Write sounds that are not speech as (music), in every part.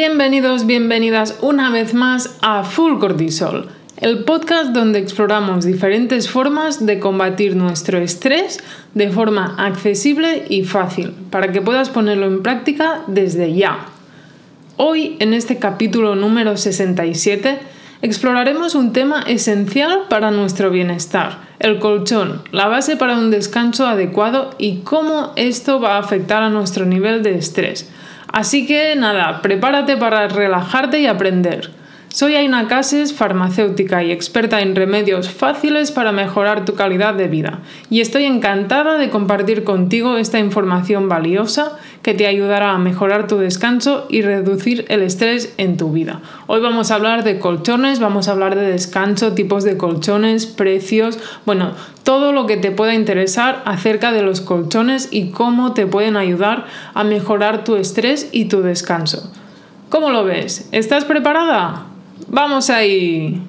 Bienvenidos, bienvenidas una vez más a Full Cortisol, el podcast donde exploramos diferentes formas de combatir nuestro estrés de forma accesible y fácil, para que puedas ponerlo en práctica desde ya. Hoy, en este capítulo número 67, exploraremos un tema esencial para nuestro bienestar, el colchón, la base para un descanso adecuado y cómo esto va a afectar a nuestro nivel de estrés. Así que nada, prepárate para relajarte y aprender. Soy Aina Cases, farmacéutica y experta en remedios fáciles para mejorar tu calidad de vida, y estoy encantada de compartir contigo esta información valiosa que te ayudará a mejorar tu descanso y reducir el estrés en tu vida. Hoy vamos a hablar de colchones, vamos a hablar de descanso, tipos de colchones, precios, bueno, todo lo que te pueda interesar acerca de los colchones y cómo te pueden ayudar a mejorar tu estrés y tu descanso. ¿Cómo lo ves? ¿Estás preparada? Vamos ahí.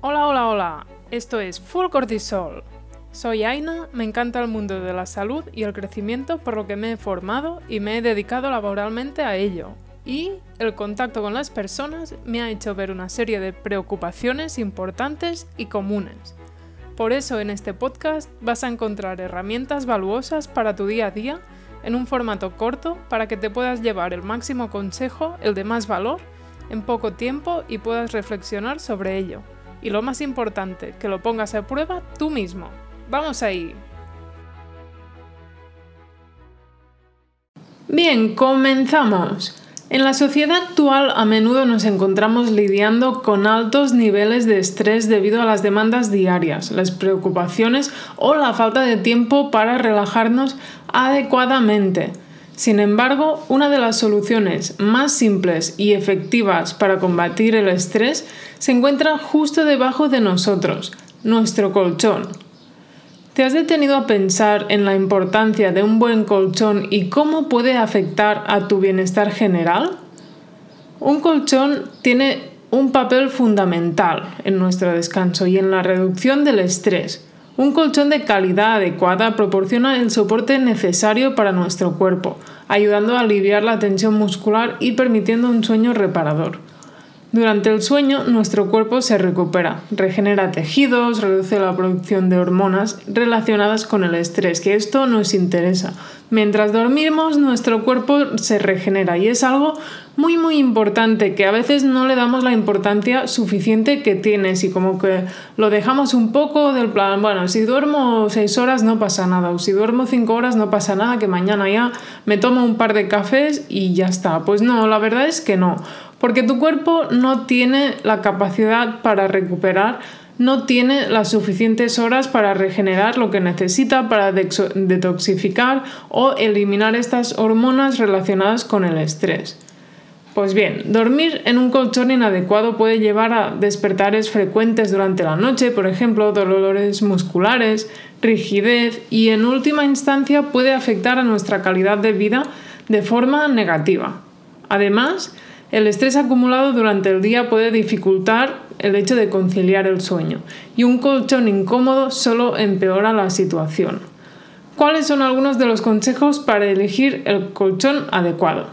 Hola, hola, hola. Esto es Full Cortisol. Soy Aina, me encanta el mundo de la salud y el crecimiento por lo que me he formado y me he dedicado laboralmente a ello. Y el contacto con las personas me ha hecho ver una serie de preocupaciones importantes y comunes. Por eso en este podcast vas a encontrar herramientas valuosas para tu día a día en un formato corto para que te puedas llevar el máximo consejo, el de más valor, en poco tiempo y puedas reflexionar sobre ello. Y lo más importante, que lo pongas a prueba tú mismo. Vamos ahí. Bien, comenzamos. En la sociedad actual a menudo nos encontramos lidiando con altos niveles de estrés debido a las demandas diarias, las preocupaciones o la falta de tiempo para relajarnos adecuadamente. Sin embargo, una de las soluciones más simples y efectivas para combatir el estrés se encuentra justo debajo de nosotros, nuestro colchón. ¿Te has detenido a pensar en la importancia de un buen colchón y cómo puede afectar a tu bienestar general? Un colchón tiene un papel fundamental en nuestro descanso y en la reducción del estrés. Un colchón de calidad adecuada proporciona el soporte necesario para nuestro cuerpo, ayudando a aliviar la tensión muscular y permitiendo un sueño reparador. Durante el sueño, nuestro cuerpo se recupera, regenera tejidos, reduce la producción de hormonas relacionadas con el estrés, que esto nos interesa. Mientras dormimos, nuestro cuerpo se regenera y es algo muy muy importante que a veces no le damos la importancia suficiente que tiene y como que lo dejamos un poco del plan, bueno, si duermo seis horas no pasa nada, o si duermo cinco horas no pasa nada, que mañana ya me tomo un par de cafés y ya está. Pues no, la verdad es que no porque tu cuerpo no tiene la capacidad para recuperar, no tiene las suficientes horas para regenerar lo que necesita para detoxificar o eliminar estas hormonas relacionadas con el estrés. Pues bien, dormir en un colchón inadecuado puede llevar a despertares frecuentes durante la noche, por ejemplo, dolores musculares, rigidez y en última instancia puede afectar a nuestra calidad de vida de forma negativa. Además, el estrés acumulado durante el día puede dificultar el hecho de conciliar el sueño y un colchón incómodo solo empeora la situación. ¿Cuáles son algunos de los consejos para elegir el colchón adecuado?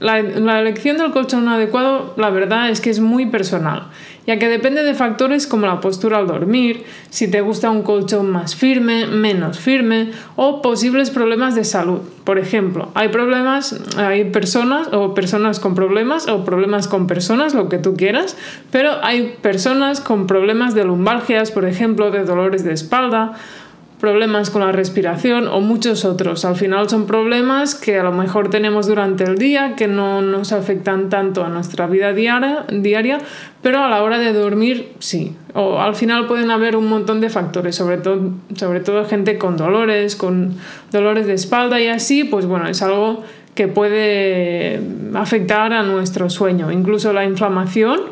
La, elección del colchón adecuado, la verdad es que es muy personal, ya que depende de factores como la postura al dormir, si te gusta un colchón más firme, menos firme o posibles problemas de salud. Por ejemplo, hay problemas, hay personas o personas con problemas o problemas con personas, lo que tú quieras, pero hay personas con problemas de lumbalgias, por ejemplo, de dolores de espalda problemas con la respiración o muchos otros. Al final son problemas que a lo mejor tenemos durante el día, que no nos afectan tanto a nuestra vida diaria, diaria pero a la hora de dormir sí. O al final pueden haber un montón de factores, sobre todo, sobre todo gente con dolores, con dolores de espalda y así, pues bueno, es algo que puede afectar a nuestro sueño. Incluso la inflamación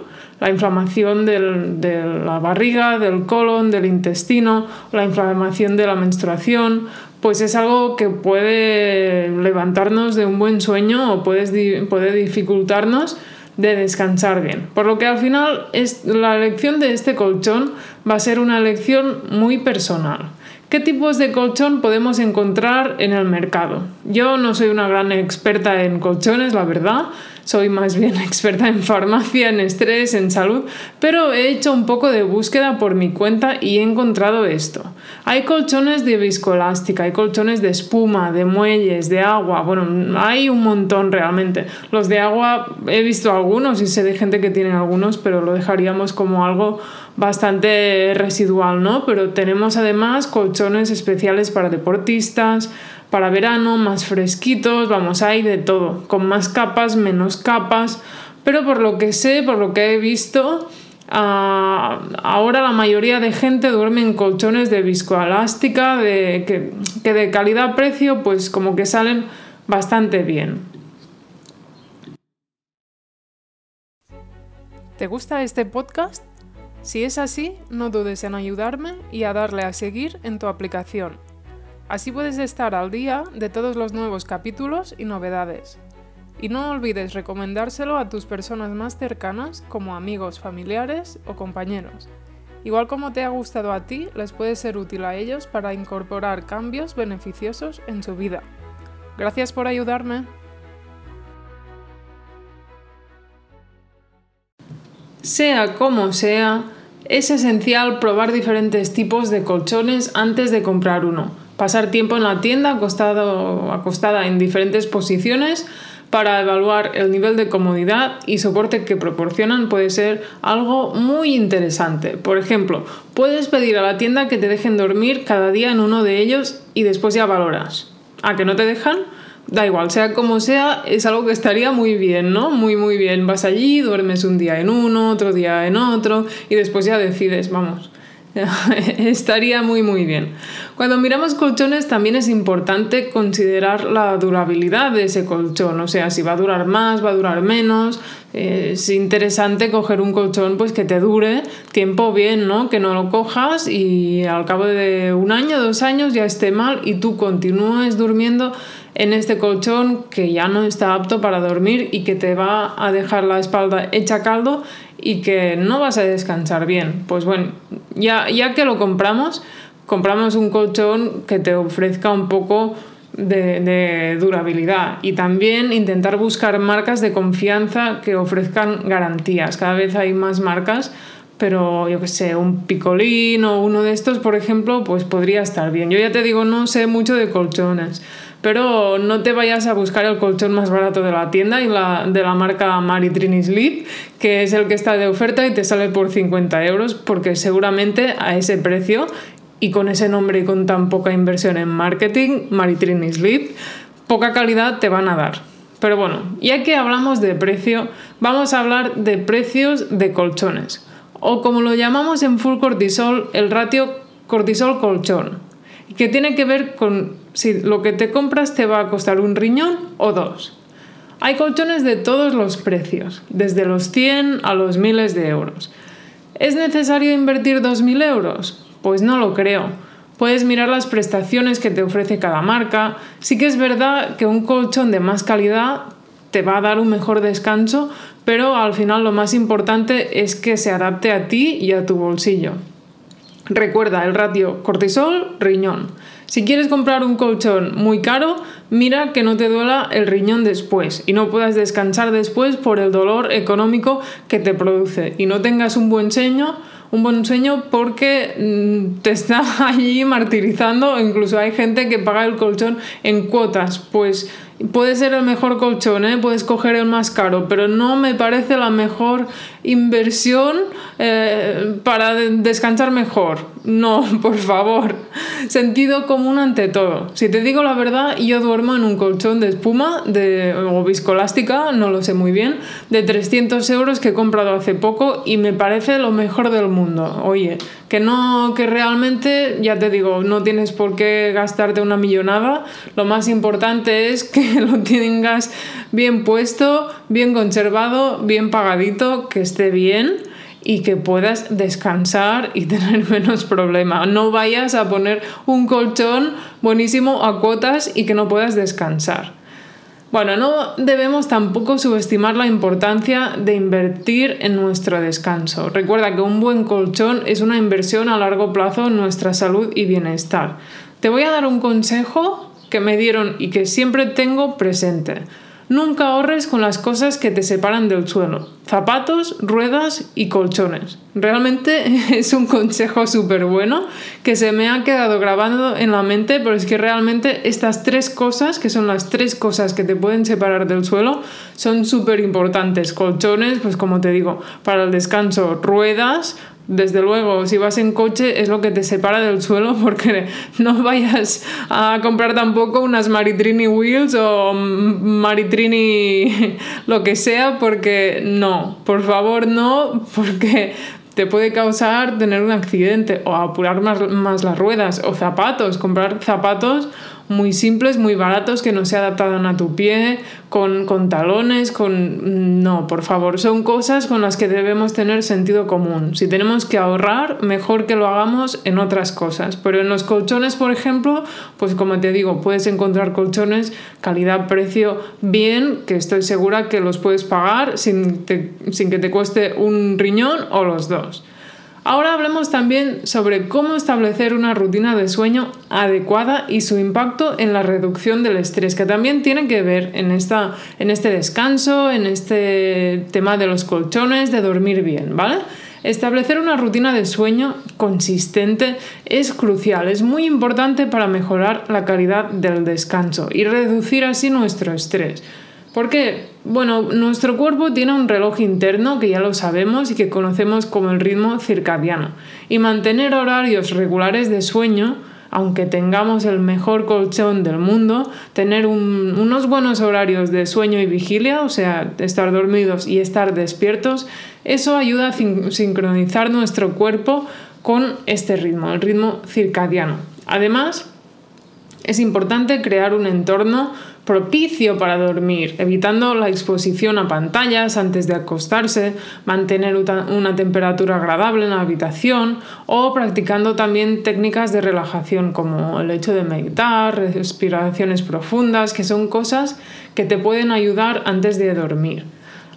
la inflamación de la barriga, del colon, del intestino, la inflamación de la menstruación, pues es algo que puede levantarnos de un buen sueño o puede, puede dificultarnos de descansar bien. Por lo que al final es, la elección de este colchón va a ser una elección muy personal ¿Qué tipos de colchón podemos encontrar en el mercado? Yo no soy una gran experta en colchones, la verdad, soy más bien (laughs) experta en farmacia, en estrés, en salud, pero he hecho un poco de búsqueda por mi cuenta y he encontrado esto. Hay colchones de viscoelástica, hay colchones de espuma, de muelles, de agua, bueno, hay un montón realmente. Los de agua he visto algunos y sé de gente que tiene algunos, pero lo dejaríamos como algo bastante residual, ¿no? Pero tenemos además colchones especiales para deportistas, para verano, más fresquitos, vamos, hay de todo, con más capas, menos capas, pero por lo que sé, por lo que he visto, ah, ahora la mayoría de gente duerme en colchones de viscoelástica, de, que, que de calidad-precio, pues como que salen bastante bien. ¿Te gusta este podcast? Si es así, no dudes en ayudarme y a darle a seguir en tu aplicación. Así puedes estar al día de todos los nuevos capítulos y novedades. Y no olvides recomendárselo a tus personas más cercanas como amigos, familiares o compañeros. Igual como te ha gustado a ti, les puede ser útil a ellos para incorporar cambios beneficiosos en su vida. Gracias por ayudarme. Sea como sea, es esencial probar diferentes tipos de colchones antes de comprar uno pasar tiempo en la tienda acostado, acostada en diferentes posiciones para evaluar el nivel de comodidad y soporte que proporcionan puede ser algo muy interesante. Por ejemplo, puedes pedir a la tienda que te dejen dormir cada día en uno de ellos y después ya valoras. ¿A que no te dejan? Da igual, sea como sea, es algo que estaría muy bien, ¿no? Muy, muy bien. Vas allí, duermes un día en uno, otro día en otro y después ya decides, vamos. (laughs) Estaría muy muy bien. Cuando miramos colchones también es importante considerar la durabilidad de ese colchón, o sea, si va a durar más, va a durar menos. es interesante coger un colchón pues que te dure tiempo bien, ¿no? Que no lo cojas y al cabo de un año, dos años ya esté mal y tú continúes durmiendo en este colchón que ya no está apto para dormir y que te va a dejar la espalda hecha caldo y que no vas a descansar bien. Pues bueno, ya, ya que lo compramos, compramos un colchón que te ofrezca un poco de, durabilidad y también intentar buscar marcas de confianza que ofrezcan garantías. Cada vez hay más marcas, pero yo que sé, un picolín o uno de estos, por ejemplo, pues podría estar bien. Yo ya te digo, no sé mucho de colchones, pero no te vayas a buscar el colchón más barato de la tienda y la, de la marca Maritrini Sleep, que es el que está de oferta y te sale por 50 euros, porque seguramente a ese precio y con ese nombre y con tan poca inversión en marketing, Maritrini Sleep, poca calidad te van a dar. Pero bueno, ya que hablamos de precio, vamos a hablar de precios de colchones, o como lo llamamos en full cortisol, el ratio cortisol-colchón que tiene que ver con si lo que te compras te va a costar un riñón o dos. Hay colchones de todos los precios, desde los 100 a los miles de euros. ¿Es necesario invertir 2.000 euros? Pues no lo creo. Puedes mirar las prestaciones que te ofrece cada marca. Sí que es verdad que un colchón de más calidad te va a dar un mejor descanso, pero al final lo más importante es que se adapte a ti y a tu bolsillo. Recuerda el ratio cortisol-riñón. Si quieres comprar un colchón muy caro, mira que no te duela el riñón después y no puedas descansar después por el dolor económico que te produce. Y no tengas un buen sueño, un buen sueño porque mm, te está (laughs) allí martirizando, incluso hay gente que paga el colchón en cuotas, pues puede ser el mejor colchón, ¿eh? puedes coger el más caro, pero no me parece la mejor inversión eh, para descansar mejor. No, (laughs) por favor. Sentido común ante todo. Si te digo la verdad, yo duermo en un colchón de espuma de, o viscolástica, no lo sé muy bien, de 300 euros que he comprado hace poco y me parece lo mejor del mundo. Oye, que no, que realmente, ya te digo, no tienes por qué gastarte una millonada. Lo más importante es que (laughs) lo tengas bien puesto, bien conservado, bien pagadito, que esté bien y que puedas descansar y (laughs) tener menos problema. No vayas a poner un colchón buenísimo a cuotas y que no puedas descansar. Bueno, no debemos tampoco subestimar la importancia de invertir en nuestro descanso. Recuerda que un buen colchón es una inversión a largo plazo en nuestra salud y bienestar. Te voy a dar un consejo que me dieron y que siempre tengo presente. Nunca ahorres con las cosas que te separan del suelo. Zapatos, ruedas y colchones. Realmente (laughs) es un consejo súper bueno que se me ha quedado grabando en la mente, pero es que realmente estas tres cosas, que son las tres cosas que te pueden separar del suelo, son súper importantes. Colchones, pues como te digo, para el descanso, ruedas, desde luego, si vas en coche es lo que te separa del suelo (laughs) porque no vayas a comprar tampoco unas Maritrini Wheels o Maritrini (laughs) lo que sea porque no, por favor no, (laughs) porque te puede causar tener un accidente o apurar más, más las ruedas o zapatos, comprar zapatos muy simples, muy baratos, que no se adaptaron a tu pie, con, con, talones, con... No, por favor, son cosas con las que debemos tener sentido común. Si tenemos que ahorrar, mejor que lo hagamos en otras cosas. Pero en los colchones, por ejemplo, pues como te digo, puedes encontrar colchones calidad-precio bien, que estoy segura que los puedes pagar sin, sin que te cueste un riñón o los dos. Ahora hablemos también sobre cómo establecer una rutina de sueño adecuada y su impacto en la reducción del estrés, que también tiene que ver en, esta, en este descanso, en este tema de los colchones, de dormir bien, ¿vale? Establecer una rutina de sueño consistente es crucial, es muy importante para mejorar la calidad del descanso y reducir así nuestro estrés. Porque, bueno, nuestro cuerpo tiene un reloj interno que ya lo sabemos y que conocemos como el ritmo circadiano. Y mantener horarios regulares de sueño, aunque tengamos el mejor colchón del mundo, tener unos buenos horarios de sueño y vigilia, o sea, estar dormidos y estar despiertos, eso ayuda a sincronizar nuestro cuerpo con este ritmo, el ritmo circadiano. Además, es importante crear un entorno propicio para dormir, evitando la exposición a pantallas antes de acostarse, mantener una temperatura agradable en la habitación o practicando también técnicas de relajación como el hecho de meditar, respiraciones profundas, que son cosas que te pueden ayudar antes de dormir.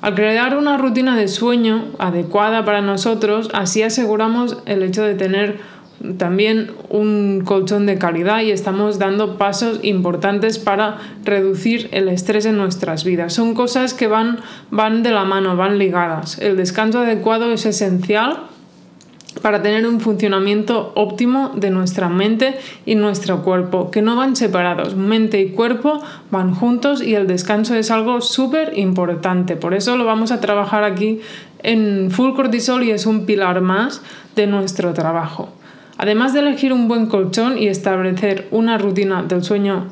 Al crear una rutina de sueño adecuada para nosotros, así aseguramos el hecho de tener también un colchón de calidad y estamos dando pasos importantes para reducir el estrés en nuestras vidas. Son cosas que van, van de la mano, van ligadas. El descanso adecuado es esencial para tener un funcionamiento óptimo de nuestra mente y nuestro cuerpo, que no van separados. Mente y cuerpo van juntos y el descanso es algo súper importante. Por eso lo vamos a trabajar aquí en Full Cortisol y es un pilar más de nuestro trabajo. Además de elegir un buen colchón y establecer una rutina del sueño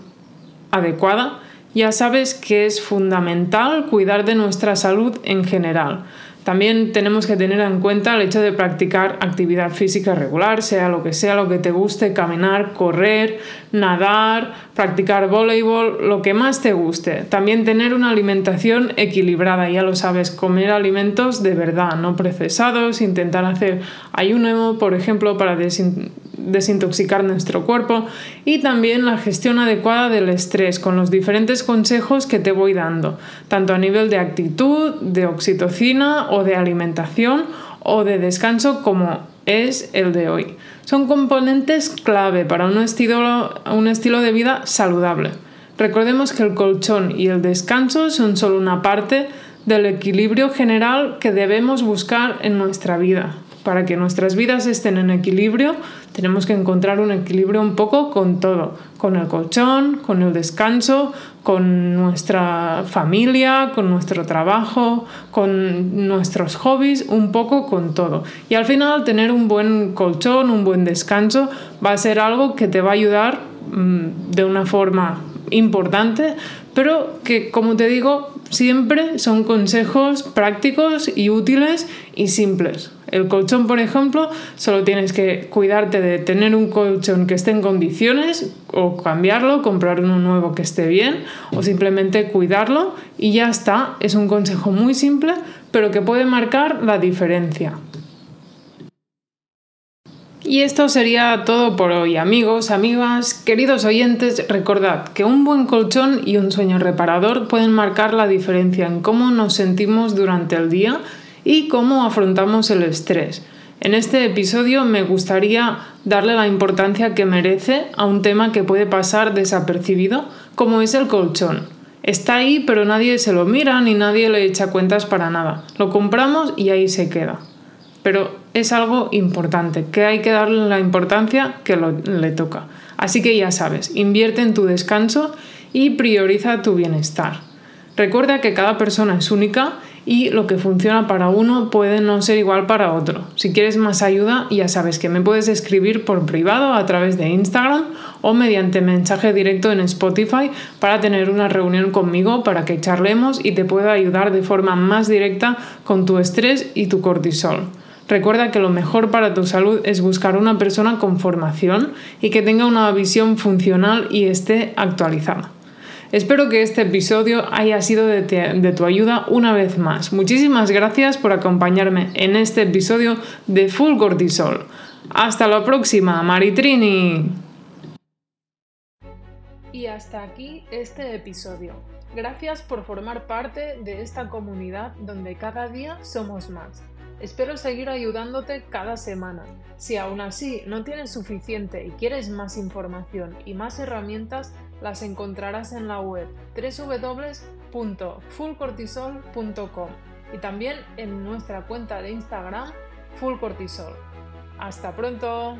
adecuada, ya sabes que es fundamental cuidar de nuestra salud en general. También tenemos que tener en cuenta el hecho de practicar actividad física regular, sea lo que sea, lo que te guste, caminar, correr, nadar, practicar voleibol, lo que más te guste. También tener una alimentación equilibrada, ya lo sabes, comer alimentos de verdad, no procesados, intentar hacer ayuno, por ejemplo, para desintoxicar nuestro cuerpo y también la gestión adecuada del estrés con los diferentes consejos que te voy dando, tanto a nivel de actitud, de oxitocina o de alimentación o de descanso como es el de hoy. Son componentes clave para un estilo, un estilo de vida saludable. Recordemos que el colchón y el descanso son solo una parte del equilibrio general que debemos buscar en nuestra vida. Para que nuestras vidas estén en equilibrio, tenemos que encontrar un equilibrio un poco con todo, con el colchón, con el descanso, con nuestra familia, con nuestro trabajo, con nuestros hobbies, un poco con todo. Y al final tener un buen colchón, un buen descanso, va a ser algo que te va a ayudar mm, de una forma importante, pero que como te digo, siempre son consejos prácticos y útiles y simples. El colchón, por ejemplo, solo tienes que cuidarte de tener un colchón que esté en condiciones o cambiarlo, comprar uno nuevo que esté bien o simplemente cuidarlo y ya está. Es un consejo muy simple, pero que puede marcar la diferencia. Y esto sería todo por hoy, amigos, amigas, queridos oyentes. Recordad que un buen colchón y un sueño reparador pueden marcar la diferencia en cómo nos sentimos durante el día y cómo afrontamos el estrés. En este episodio me gustaría darle la importancia que merece a un tema que puede pasar desapercibido, como es el colchón. Está ahí, pero nadie se lo mira ni nadie le echa cuentas para nada. Lo compramos y ahí se queda. Pero es algo importante, que hay que darle la importancia que le toca. Así que ya sabes, invierte en tu descanso y prioriza tu bienestar. Recuerda que cada persona es única y lo que funciona para uno puede no ser igual para otro. Si quieres más ayuda, ya sabes que me puedes escribir por privado a través de Instagram o mediante mensaje directo en Spotify para tener una reunión conmigo para que charlemos y te pueda ayudar de forma más directa con tu estrés y tu cortisol. Recuerda que lo mejor para tu salud es buscar una persona con formación y que tenga una visión funcional y esté actualizada. Espero que este episodio haya sido de, tu ayuda una vez más. Muchísimas gracias por acompañarme en este episodio de Full Cortisol. Hasta la próxima, Maritrini. Y hasta aquí este episodio. Gracias por formar parte de esta comunidad donde cada día somos más. Espero seguir ayudándote cada semana. Si aún así no tienes suficiente y quieres más información y más herramientas, las encontrarás en la web www.fullcortisol.com y también en nuestra cuenta de Instagram fullcortisol. ¡Hasta pronto!